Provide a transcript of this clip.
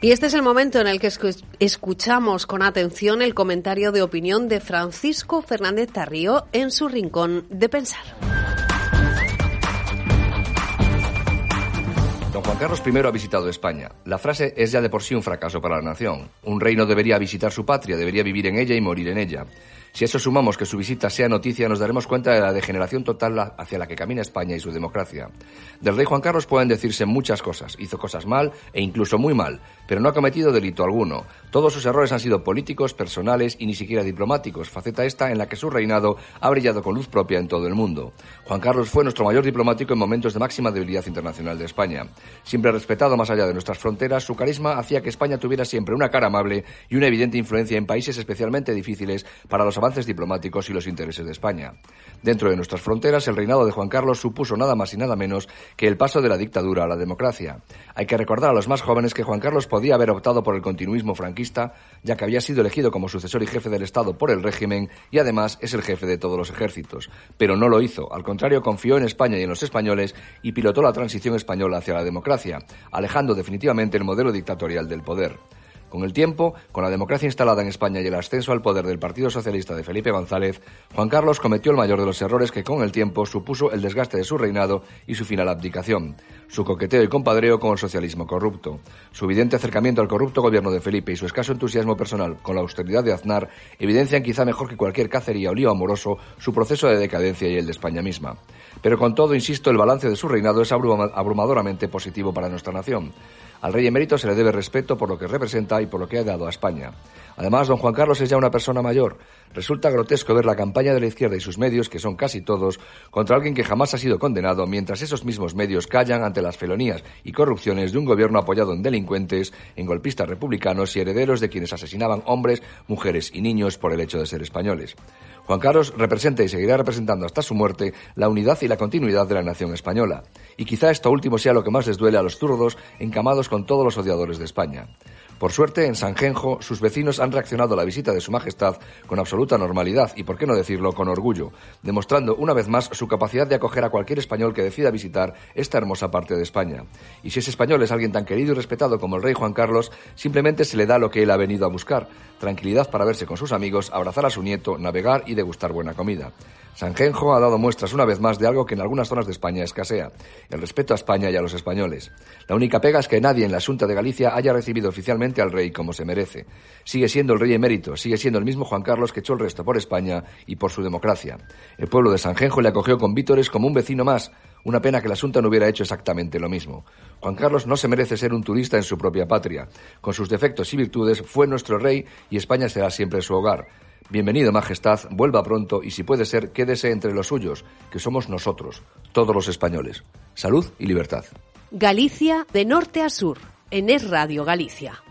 Y este es el momento en el que escuchamos con atención el comentario de opinión de Francisco Fernández Tarrío en su rincón de pensar. Don Juan Carlos I ha visitado España. La frase es ya de por sí un fracaso para la nación. Un rey no debería visitar su patria, debería vivir en ella y morir en ella. Si eso sumamos que su visita sea noticia, nos daremos cuenta de la degeneración total hacia la que camina España y su democracia. Del rey Juan Carlos pueden decirse muchas cosas. Hizo cosas mal e incluso muy mal, pero no ha cometido delito alguno. Todos sus errores han sido políticos, personales y ni siquiera diplomáticos, faceta esta en la que su reinado ha brillado con luz propia en todo el mundo. Juan Carlos fue nuestro mayor diplomático en momentos de máxima debilidad internacional de España. Siempre respetado más allá de nuestras fronteras, su carisma hacía que España tuviera siempre una cara amable y una evidente influencia en países especialmente difíciles para los avances diplomáticos y los intereses de España. Dentro de nuestras fronteras, el reinado de Juan Carlos supuso nada más y nada menos que el paso de la dictadura a la democracia. Hay que recordar a los más jóvenes que Juan Carlos podía haber optado por el continuismo franquista, ya que había sido elegido como sucesor y jefe del Estado por el régimen y además es el jefe de todos los ejércitos. Pero no lo hizo. Al contrario, confió en España y en los españoles y pilotó la transición española hacia la democracia, alejando definitivamente el modelo dictatorial del poder. Con el tiempo, con la democracia instalada en España y el ascenso al poder del Partido Socialista de Felipe González, Juan Carlos cometió el mayor de los errores que con el tiempo supuso el desgaste de su reinado y su final abdicación, su coqueteo y compadreo con el socialismo corrupto. Su evidente acercamiento al corrupto gobierno de Felipe y su escaso entusiasmo personal con la austeridad de Aznar evidencian quizá mejor que cualquier cacería o lío amoroso su proceso de decadencia y el de España misma. Pero con todo, insisto, el balance de su reinado es abrumadoramente positivo para nuestra nación. Al rey emérito se le debe respeto por lo que representa y por lo que ha dado a España. Además, don Juan Carlos es ya una persona mayor. Resulta grotesco ver la campaña de la izquierda y sus medios, que son casi todos, contra alguien que jamás ha sido condenado, mientras esos mismos medios callan ante las felonías y corrupciones de un gobierno apoyado en delincuentes, en golpistas republicanos y herederos de quienes asesinaban hombres, mujeres y niños por el hecho de ser españoles. Juan Carlos representa y seguirá representando hasta su muerte la unidad y la continuidad de la nación española. Y quizá esto último sea lo que más les duele a los zurdos encamados con todos los odiadores de España. Por suerte, en Sanjenjo, sus vecinos han reaccionado a la visita de Su Majestad con absoluta normalidad y, por qué no decirlo, con orgullo, demostrando una vez más su capacidad de acoger a cualquier español que decida visitar esta hermosa parte de España. Y si ese español es alguien tan querido y respetado como el rey Juan Carlos, simplemente se le da lo que él ha venido a buscar, tranquilidad para verse con sus amigos, abrazar a su nieto, navegar y degustar buena comida. Sanjenjo ha dado muestras una vez más de algo que en algunas zonas de España escasea, el respeto a España y a los españoles. La única pega es que nadie en la Junta de Galicia haya recibido oficialmente al rey como se merece. Sigue siendo el rey emérito, sigue siendo el mismo Juan Carlos que echó el resto por España y por su democracia. El pueblo de Sanjenjo le acogió con vítores como un vecino más, una pena que la Junta no hubiera hecho exactamente lo mismo. Juan Carlos no se merece ser un turista en su propia patria. Con sus defectos y virtudes fue nuestro rey y España será siempre su hogar. Bienvenido, Majestad, vuelva pronto y si puede ser, quédese entre los suyos, que somos nosotros, todos los españoles. Salud y libertad. Galicia de norte a sur, en Es Radio Galicia.